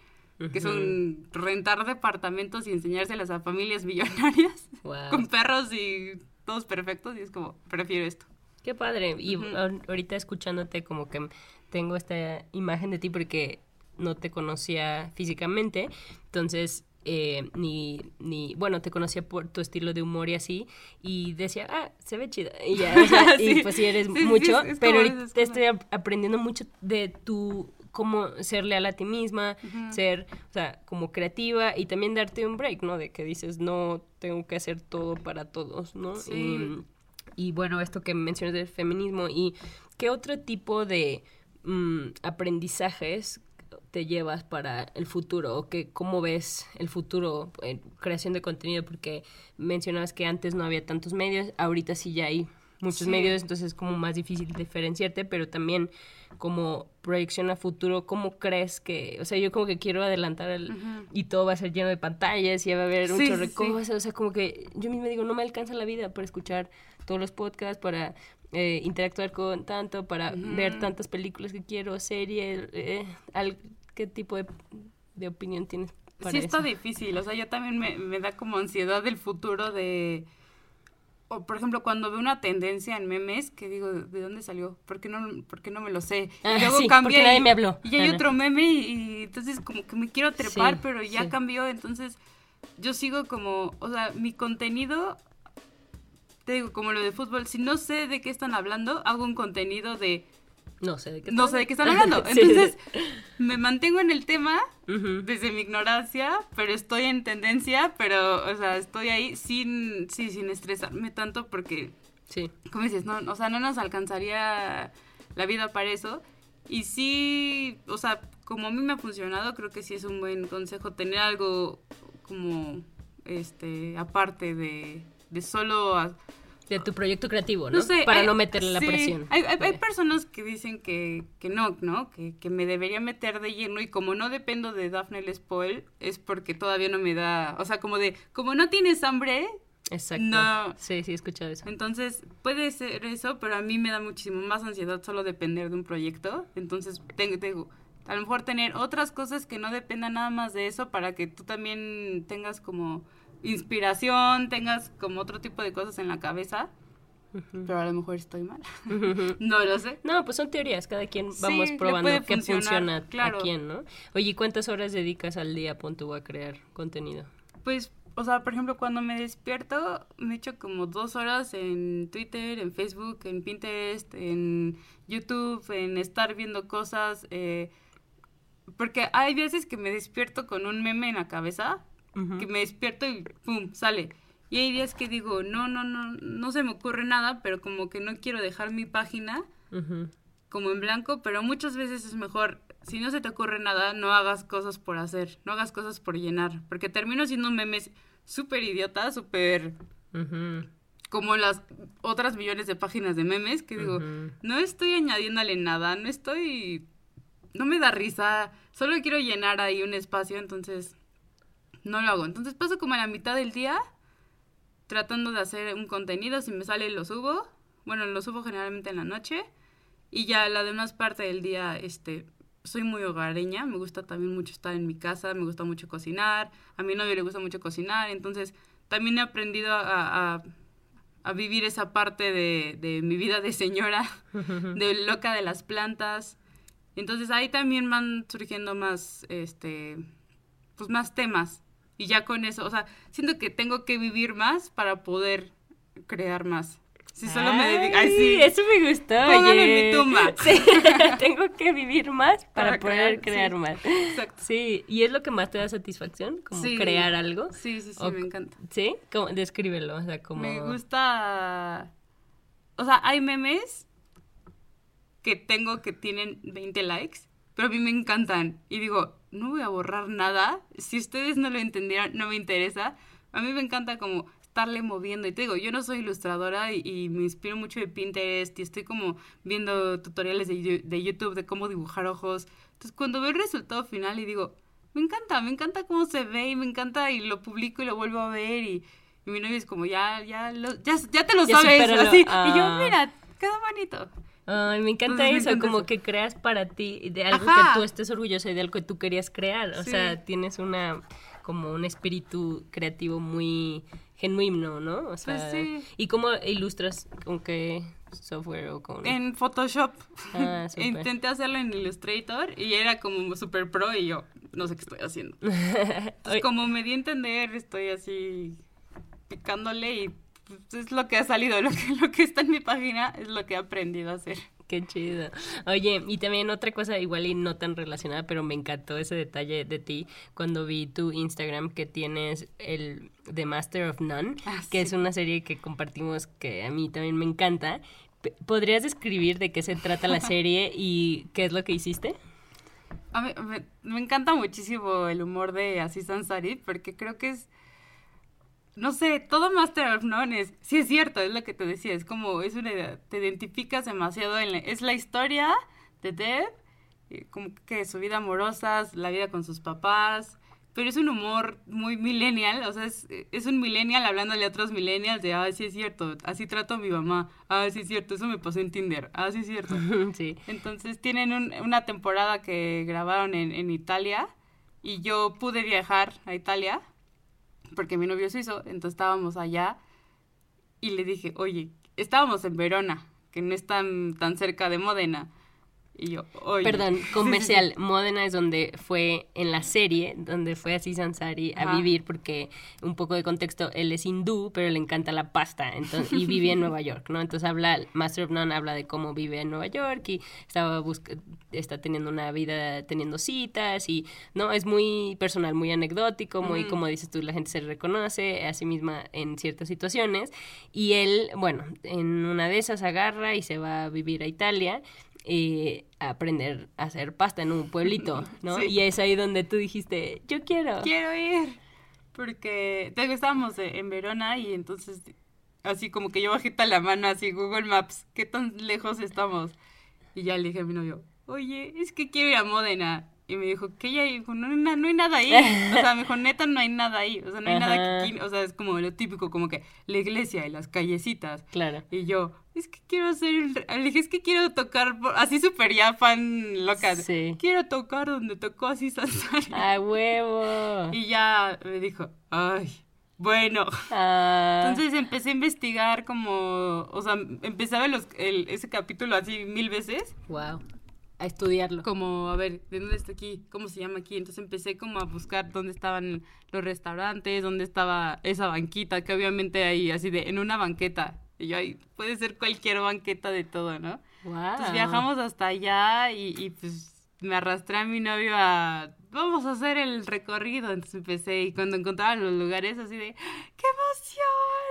que son rentar departamentos y enseñárselas a familias millonarias Wow. con perros y todos perfectos y es como, prefiero esto. Qué padre. Y ahor- ahorita escuchándote como que tengo esta imagen de ti porque no te conocía físicamente. Entonces, eh, ni, ni, bueno, te conocía por tu estilo de humor y así. Y decía, ah, se ve chida. Y ya, o sea, y pues sí eres Sí, sí, mucho. es pero ahorita estoy ap- aprendiendo mucho de tu cómo ser leal a ti misma, ser, o sea, como creativa y también darte un break, ¿no? De que dices, no tengo que hacer todo para todos, ¿no? Sí. Y, y bueno, esto que mencionas del feminismo y qué otro tipo de mm, aprendizajes te llevas para el futuro o que cómo ves el futuro en creación de contenido porque mencionabas que antes no había tantos medios, ahorita sí ya hay muchos Sí. medios, entonces es como más difícil diferenciarte, pero también como proyección a futuro, ¿cómo crees que, o sea, yo como que quiero adelantar el, y todo va a ser lleno de pantallas y va a haber un Sí, sí, o sea, como que yo misma digo, no me alcanza la vida para escuchar todos los podcasts, para eh, interactuar con tanto, para ver tantas películas que quiero, series, eh, al- ¿qué tipo de, de opinión tienes para sí está eso? difícil, o sea, yo también me, me da como ansiedad del futuro de... O, por ejemplo, cuando veo una tendencia en memes, que digo, ¿de dónde salió? ¿Por qué no, por qué no me lo sé? Ah, y luego sí, cambia nadie y- me habló. Y ya hay Ana. otro meme y, y entonces como que me quiero trepar, Sí, pero ya sí. cambió, entonces yo sigo como, o sea, mi contenido, te digo, como lo de fútbol, si no sé de qué están hablando, hago un contenido de No sé de qué no sé de qué están hablando. Sí. Entonces, me mantengo en el tema desde mi ignorancia, pero estoy en tendencia, pero, o sea, estoy ahí sin, sí, sin estresarme tanto porque, Sí. como dices, no, o sea, no nos alcanzaría la vida para eso. Y sí, o sea, como a mí me ha funcionado, creo que sí es un buen consejo tener algo como, este, aparte de, de solo... a- De tu proyecto creativo, ¿no? no sé. Para hay- no meterle la sí, presión. Hay, hay- hay personas que dicen que, que no, ¿no? Que, que me debería meter de lleno y como no dependo de Daphne Spoil, es porque todavía no me da, o sea, como de, como no tienes hambre, Exacto. No. Sí, sí, he escuchado eso. entonces puede ser eso, pero a mí me da muchísimo más ansiedad solo depender de un proyecto. Entonces tengo, tengo a lo mejor tener otras cosas que no dependan nada más de eso para que tú también tengas como inspiración, tengas como otro tipo de cosas en la cabeza. Pero a lo mejor estoy mal. no lo sé. No, pues son teorías, cada quien vamos Sí, probando qué funciona claro. a quién, ¿no? Oye, ¿y cuántas horas dedicas al día, pon a crear contenido? Pues, o sea, por ejemplo, cuando me despierto, me echo como dos horas en Twitter, en Facebook, en Pinterest, en YouTube, en estar viendo cosas. eh, porque hay veces que me despierto con un meme en la cabeza, que me despierto y ¡pum! sale. Y hay días que digo, no, no, no, no se me ocurre nada, pero como que no quiero dejar mi página como en blanco, pero muchas veces es mejor, si no se te ocurre nada, no hagas cosas por hacer, no hagas cosas por llenar, porque termino siendo memes súper idiotas, súper como las otras millones de páginas de memes, que digo, no estoy añadiéndole nada, no estoy, no me da risa, solo quiero llenar ahí un espacio, entonces no lo hago. Entonces paso como a la mitad del día tratando de hacer un contenido, si me sale lo subo, bueno, lo subo generalmente en la noche. Y ya la demás parte del día, este, soy muy hogareña, me gusta también mucho estar en mi casa, me gusta mucho cocinar, a mi novio le gusta mucho cocinar, entonces también he aprendido a, a- a vivir esa parte de, de mi vida de señora, de loca de las plantas. Entonces ahí también van surgiendo más, este, pues más temas. Y ya con eso, o sea, siento que tengo que vivir más para poder crear más. Si solo me dedico... Ay, sí. Eso me gustó. Póngalo en oye. mi tumba. Sí, tengo que vivir más para, Para poder crear, crear, sí. más. Exacto. Sí, ¿y es lo que más te da satisfacción? Como Sí. crear algo. Sí, sí, sí, O- me encanta. ¿Sí? Como, descríbelo, o sea, como... Me gusta... O sea, hay memes que tengo que tienen 20 likes, pero a mí me encantan. Y digo, no voy a borrar nada. Si ustedes no lo entendieron, no me interesa. A mí me encanta como estarle moviendo. Y te digo, yo no soy ilustradora y, y me inspiro mucho de Pinterest y estoy como viendo tutoriales de, de YouTube de cómo dibujar ojos. Entonces, cuando veo el resultado final y digo, me encanta, me encanta cómo se ve y me encanta y lo publico y lo vuelvo a ver y, y mi novio es como, ya, ya, lo- ya, ya te lo Ya sabes, así. Y yo, Ah. mira, queda bonito. Ay, me encanta Entonces, me eso, encanta como eso. que creas para ti de algo Ajá. que tú estés orgulloso y de algo que tú querías crear. O Sí. sea, tienes una como un espíritu creativo muy genuino, ¿no? O sea, Pues sí. ¿y cómo ilustras con qué software o con En Photoshop. Ah. Intenté hacerlo en Illustrator y era como super pro y yo no sé qué estoy haciendo. Entonces, como me di a entender, estoy así picándole y pues, es lo que ha salido, lo que, lo que está en mi página es lo que he aprendido a hacer. Qué chido. Oye, y también otra cosa igual y no tan relacionada, pero me encantó ese detalle de ti cuando vi tu Instagram que tienes el The Master of None, Ah, que sí. es una serie que compartimos que a mí también me encanta. ¿Podrías describir de qué se trata la serie y qué es lo que hiciste? A mí- me, me encanta muchísimo el humor de Aziz Ansari porque creo que es, no sé, todo Master of None es, sí es cierto, es lo que te decía, es como, es una, idea, te identificas demasiado en la, es la historia de Deb, como que su vida amorosa, la vida con sus papás, pero es un humor muy millennial, o sea, es, es un millennial hablándole a otros millennials de, ah, sí es cierto, así trato a mi mamá, ah, sí es cierto, eso me pasó en Tinder, ah, sí es cierto. sí. Entonces tienen un- una temporada que grabaron en, en Italia y yo pude viajar a Italia porque mi novio es suizo, entonces estábamos allá y le dije, oye, estábamos en Verona, que no es tan, tan cerca de Módena. Y yo, oye. Perdón, comercial. Módena es donde fue en la serie, donde fue así Sansari a Ajá. vivir, porque un poco de contexto, él es hindú, pero le encanta la pasta entonces, y vive en Nueva York, ¿no? Entonces habla, Master of None habla de cómo vive en Nueva York y estaba está teniendo una vida teniendo citas y, ¿no? Es muy personal, muy anecdótico, muy, como dices tú, la gente se reconoce a sí misma en ciertas situaciones y él, bueno, en una de esas agarra y se va a vivir a Italia eh, aprender a hacer pasta en un pueblito, ¿no? Sí. Y es ahí donde tú dijiste, yo quiero. quiero ir. Porque te digo, estábamos eh, en Verona y entonces, así como que yo bajita la mano, así Google Maps, ¿qué tan lejos estamos? Y ya le dije a mi novio, oye, es que quiero ir a Módena. Y me dijo, ¿qué hay ahí? Dijo, no, no hay nada ahí. O sea, me dijo, neta, no hay nada ahí. O sea, no hay nada aquí. O sea, es como lo típico, como que la iglesia y las callecitas. Claro. Y yo, es que quiero hacer el... re-". Le dije, es que quiero tocar, por-". así súper ya fan loca. Sí. Quiero tocar donde tocó así Sansari. ¡A huevo! Y ya me dijo, ay, bueno. Ah, Entonces empecé a investigar como, o sea, empecé a ver los, el- ese capítulo así mil veces, wow. A estudiarlo. como, a ver, ¿de dónde está aquí? ¿Cómo se llama aquí? Entonces empecé como a buscar dónde estaban los restaurantes, dónde estaba esa banquita, que obviamente hay así de, en una banqueta. Y yo, ay, puede ser cualquier banqueta de todo, ¿no? Wow. Entonces viajamos hasta allá y, y, pues me arrastré a mi novio a vamos a hacer el recorrido. Entonces empecé y cuando encontraba los lugares así de ¡qué emoción!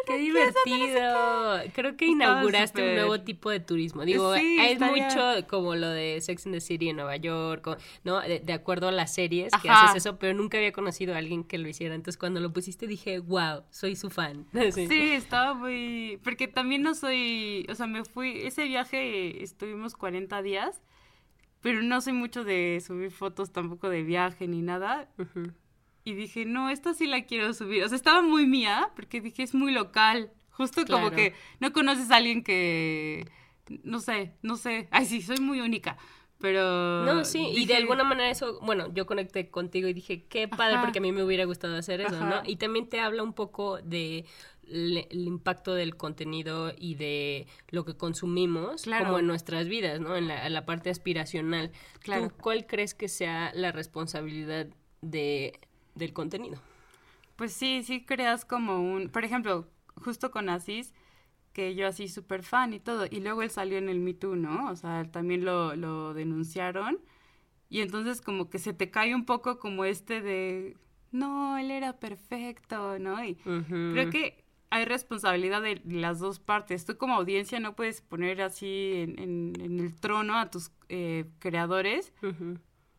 ¡Qué divertido! Creo que inauguraste un nuevo tipo de turismo. Digo, Sí, es estaría- mucho como lo de Sex and the City en Nueva York, ¿no? De, de acuerdo a las series que haces eso, pero nunca había conocido a alguien que lo hiciera. Entonces, cuando lo pusiste dije, wow, soy su fan. Sí, estaba muy... Porque también no soy... O sea, me fui... Ese viaje estuvimos 40 días, pero no soy mucho de subir fotos tampoco de viaje ni nada. Y dije, no, esta sí la quiero subir. O sea, estaba muy mía, porque dije, es muy local. Justo como que no conoces a alguien que... No sé, no sé. Ay, sí, soy muy única. Pero... No, sí, y de alguna manera eso, bueno, yo conecté contigo y dije, qué padre, Ajá. porque a mí me hubiera gustado hacer eso, Ajá. ¿no? Y también te habla un poco de el impacto del contenido y de lo que consumimos Claro. como en nuestras vidas, ¿no? En la, en la parte aspiracional. Claro. ¿Tú cuál crees que sea la responsabilidad de, del contenido? Pues sí, sí creas como un... Por ejemplo, justo con Asís, que yo así súper fan y todo, y luego él salió en el Me Too, ¿no? O sea, también lo, lo denunciaron, y entonces como que se te cae un poco como este de, no, él era perfecto, ¿no? Y creo que hay responsabilidad de las dos partes. Tú como audiencia no puedes poner así en, en- en el trono a tus eh, creadores,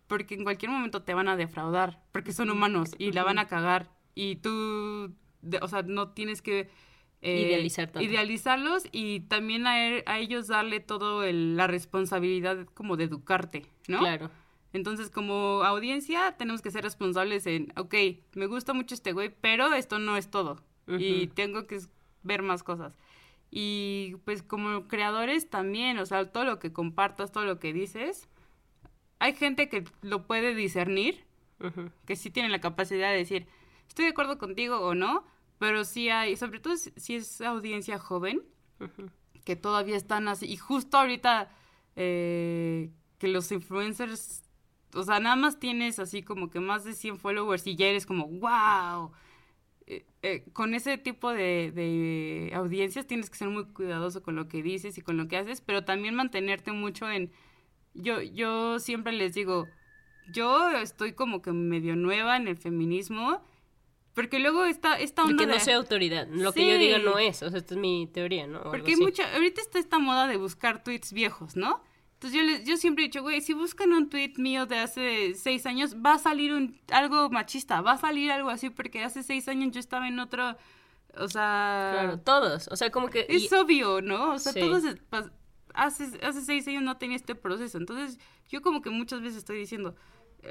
porque en cualquier momento te van a defraudar, porque son humanos y la van a cagar. Y tú, de- o sea, no tienes que... eh, Idealizar tanto. Idealizarlos y también a, e- a ellos darle todo el- la responsabilidad como de educarte, ¿no? Claro. Entonces, como audiencia, tenemos que ser responsables en, ok, me gusta mucho este güey, pero esto no es todo. Y Ujú. tengo que ver más cosas. Y pues como creadores también, o sea, todo lo que compartas, todo lo que dices, hay gente que lo puede discernir, Ujú. que sí tiene la capacidad de decir, estoy de acuerdo contigo o no, pero sí hay, sobre todo si es audiencia joven, que todavía están así, y justo ahorita eh, que los influencers, o sea, nada más tienes así como que más de 100 followers y ya eres como, wow. Eh, eh, con ese tipo de, de audiencias tienes que ser muy cuidadoso con lo que dices y con lo que haces, pero también mantenerte mucho en... Yo, yo siempre les digo, yo estoy como que medio nueva en el feminismo, porque luego esta, esta onda que no de- sea autoridad. Lo que yo diga no es. O sea, esta es mi teoría, ¿no? O Porque hay mucha, ahorita está esta moda de buscar tweets viejos, ¿no? Entonces yo, les, yo siempre he dicho, güey, si buscan un tweet mío de hace seis años, va a salir un, algo machista, va a salir algo así, porque hace seis años yo estaba en otro, o sea... Claro, todos. O sea, como que... Es y- obvio, ¿no? O sea, Sí. todos hace, hace seis años no tenía este proceso. Entonces, yo como que muchas veces estoy diciendo,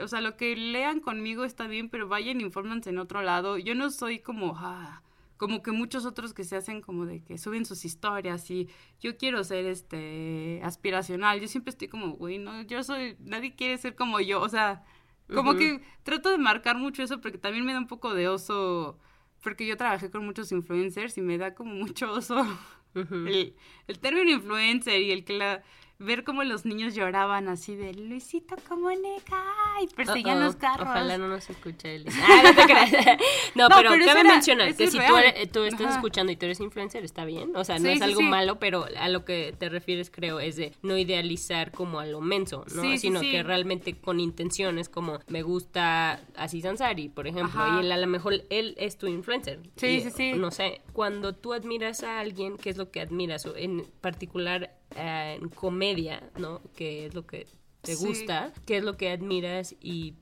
o sea, lo que lean conmigo está bien, pero vayan, infórmense en otro lado. Yo no soy como, ah, como que muchos otros que se hacen como de que suben sus historias y yo quiero ser este aspiracional. Yo siempre estoy como, güey, no, yo soy, nadie quiere ser como yo. O sea, como que trato de marcar mucho eso porque también me da un poco de oso. Porque yo trabajé con muchos influencers y me da como mucho oso el, el término influencer y el que la, ver cómo los niños lloraban así de Luisito Comunica y perseguían los carros. Ojalá no nos escuche él. Ah, no te creas. No, No, pero, cabe era- mencionar que si tú, eres- tú estás Ajá. escuchando y tú eres influencer, está bien. O sea, no Sí, es algo sí. malo, pero a lo que te refieres, creo, es de no idealizar como a lo menso, ¿no? Sino que realmente con intenciones como me gusta Aziz Ansari, por ejemplo, Ajá. y él a lo mejor él es tu influencer. Sí, Y, sí, sí. No sé, cuando tú admiras a alguien, ¿qué es lo que admiras? O en particular eh, en comedia, ¿no? ¿Qué es lo que te Sí. gusta? ¿Qué es lo que admiras y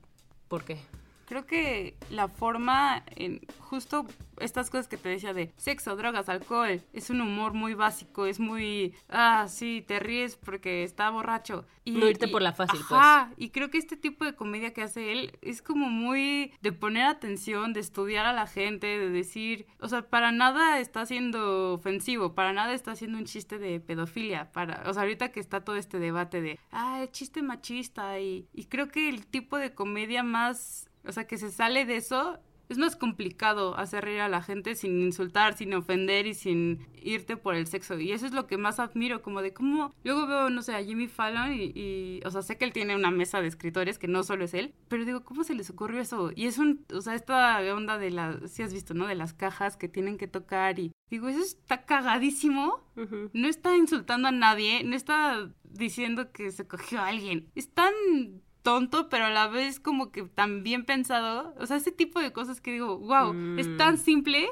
por qué? Creo que la forma, en justo estas cosas que te decía de sexo, drogas, alcohol, es un humor muy básico, es muy, ah, sí, te ríes porque está borracho. Y, No irte y- por la fácil, pues. ajá, y creo que este tipo de comedia que hace él es como muy de poner atención, de estudiar a la gente, de decir, o sea, para nada está siendo ofensivo, para nada está haciendo un chiste de pedofilia, para, o sea, ahorita que está todo este debate de, ah, es chiste machista y, y creo que el tipo de comedia más, o sea, que se sale de eso es más complicado hacer reír a la gente sin insultar, sin ofender y sin irte por el sexo. Y eso es lo que más admiro, como de cómo luego veo, no sé, a Jimmy Fallon y, y, o sea, sé que él tiene una mesa de escritores, que no solo es él, pero digo, ¿cómo se les ocurrió eso? Y es un, o sea, esta onda de las, si has visto, ¿no? De las cajas que tienen que tocar y digo, eso está cagadísimo. No está insultando a nadie, no está diciendo que se cogió a alguien. Es tan tonto, pero a la vez como que tan bien pensado. O sea, ese tipo de cosas que digo, wow, es tan simple.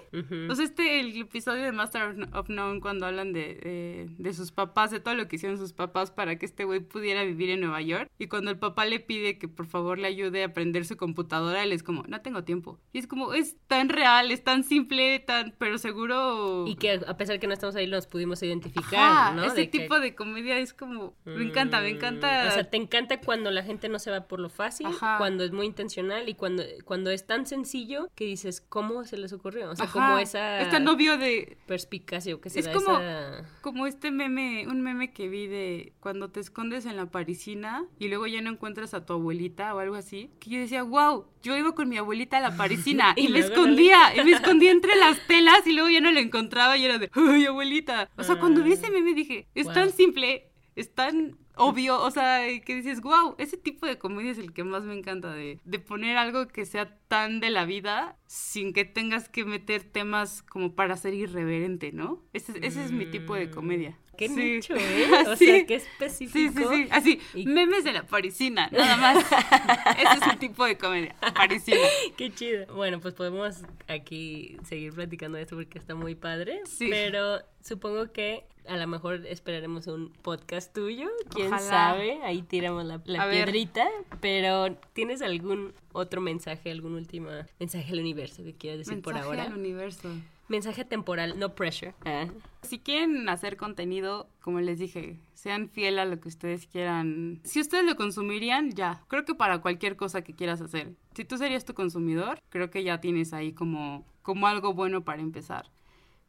O sea, este, el episodio de Master of None cuando hablan de, de, de sus papás, de todo lo que hicieron sus papás para que este güey pudiera vivir en Nueva York. Y cuando el papá le pide que por favor le ayude a aprender su computadora, él es como, no tengo tiempo. Y es como, es tan real, es tan simple, tan, pero seguro... Y que a pesar que no estamos ahí, nos pudimos identificar, Ajá, ¿no? ese De que- tipo de comedia es como, me encanta, me encanta. O sea, te encanta cuando la gente no se va por lo fácil, Ajá. cuando es muy intencional y cuando, cuando es tan sencillo que dices, ¿cómo se les ocurrió? O sea, Ajá, como esa Este novio de... perspicacia o que se Es da como, esa... como este meme, un meme que vi de cuando te escondes en la parisina y luego ya no encuentras a tu abuelita o algo así. Que yo decía, wow, yo iba con mi abuelita a la parisina y, Y me no escondía, y me escondía entre las telas y luego ya no la encontraba y era de, ay, abuelita. O sea, cuando vi ese meme dije, es Wow. tan simple, es tan obvio, o sea, que dices, wow, ese tipo de comedia es el que más me encanta, de, de poner algo que sea tan de la vida sin que tengas que meter temas como para ser irreverente, ¿no? Ese, ese es mi tipo de comedia. Qué Sí. nicho, ¿eh? O Sí. sea, qué Sí, específico. sí, sí, así, Y- memes de la parisina, nada más. ese es el tipo de comedia, parisina. Qué chido. Bueno, pues podemos aquí seguir platicando de esto porque está muy padre. Sí. Pero supongo que a lo mejor esperaremos un podcast tuyo. Quién Ojalá. sabe. Ahí tiramos la, la A ver. piedrita. Pero ¿tienes algún otro mensaje, algún último mensaje al universo que quieras decir por Mensaje ahora? al universo. Mensaje temporal, no pressure. Ah. Si quieren hacer contenido, como les dije, sean fiel a lo que ustedes quieran. Si ustedes lo consumirían, ya. Creo que para cualquier cosa que quieras hacer. Si tú serías tu consumidor, creo que ya tienes ahí como, como algo bueno para empezar.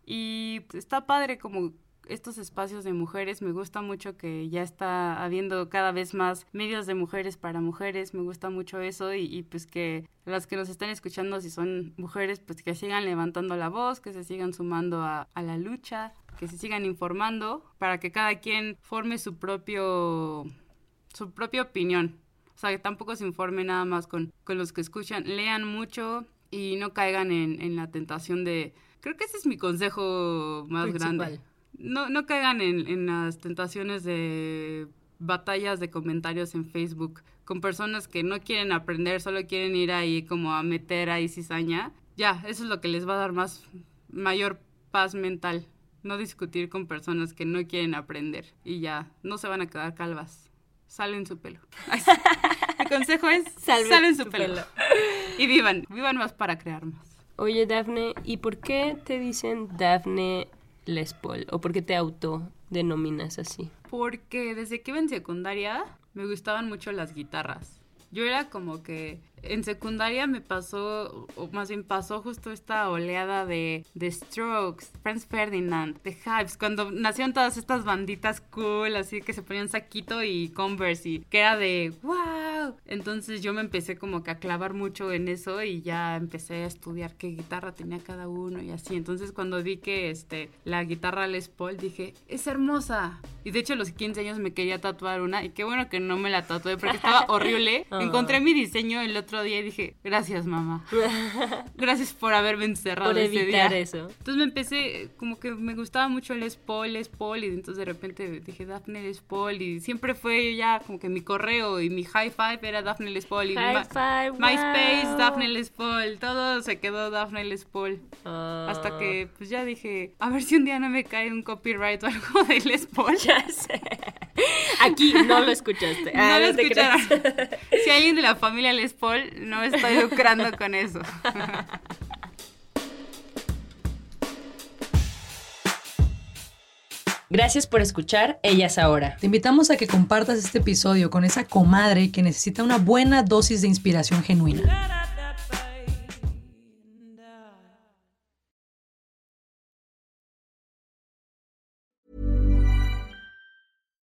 Y está padre como estos espacios de mujeres. Me gusta mucho que ya está habiendo cada vez más medios de mujeres para mujeres. Me gusta mucho eso y, y pues que las que nos están escuchando, si son mujeres, pues que sigan levantando la voz, que se sigan sumando a, a la lucha, que se sigan informando para que cada quien forme su propio su propia opinión. O sea, que tampoco se informe nada más con, con los que escuchan. Lean mucho y no caigan en, en la tentación de... Creo que ese es mi consejo más Principal. grande. No, no caigan en, en las tentaciones de batallas de comentarios en Facebook con personas que no quieren aprender, solo quieren ir ahí como a meter ahí cizaña. Ya, eso es lo que les va a dar más, mayor paz mental. No discutir con personas que no quieren aprender y ya, no se van a quedar calvas. Salen su pelo. Mi consejo es salen su su pelo. pelo. Y vivan, vivan más para crear más. Oye, Dafne, ¿y por qué te dicen Dafne Les Paul? ¿O por qué te autodenominas así? Porque desde que iba en secundaria me gustaban mucho las guitarras. Yo era como que en secundaria me pasó, o más bien pasó justo esta oleada de, de Strokes, Franz Ferdinand, The Hives, cuando nacieron todas estas banditas cool, así que se ponían saquito y Converse, y que era de wow. Entonces yo me empecé como que a clavar mucho en eso y ya empecé a estudiar qué guitarra tenía cada uno y así. Entonces cuando vi que este, la guitarra Les Paul dije, es hermosa. Y de hecho a los 15 años me quería tatuar una y qué bueno que no me la tatué porque estaba horrible. Encontré mi diseño el otro día y dije, gracias mamá. Gracias por haberme encerrado Por ese evitar día. eso. Entonces me empecé, como que me gustaba mucho Les Paul, Les Paul, y entonces de repente dije Daphne Les Paul, y siempre fue ya como que mi correo y mi high five era Daphne Les Paul, y High five, MySpace, wow. Daphne Les Paul, todo se quedó Daphne Les Paul. Ah, Hasta que pues ya dije, a ver si un día no me cae un copyright o algo de Les Paul. Ya sé. Aquí no lo escuchaste. No Ah, lo creas. escucharon. Si alguien de la familia Les Paul, no estoy lucrando con eso. Gracias por escuchar Ellas Ahora. Te invitamos a que compartas este episodio con esa comadre que necesita una buena dosis de inspiración genuina.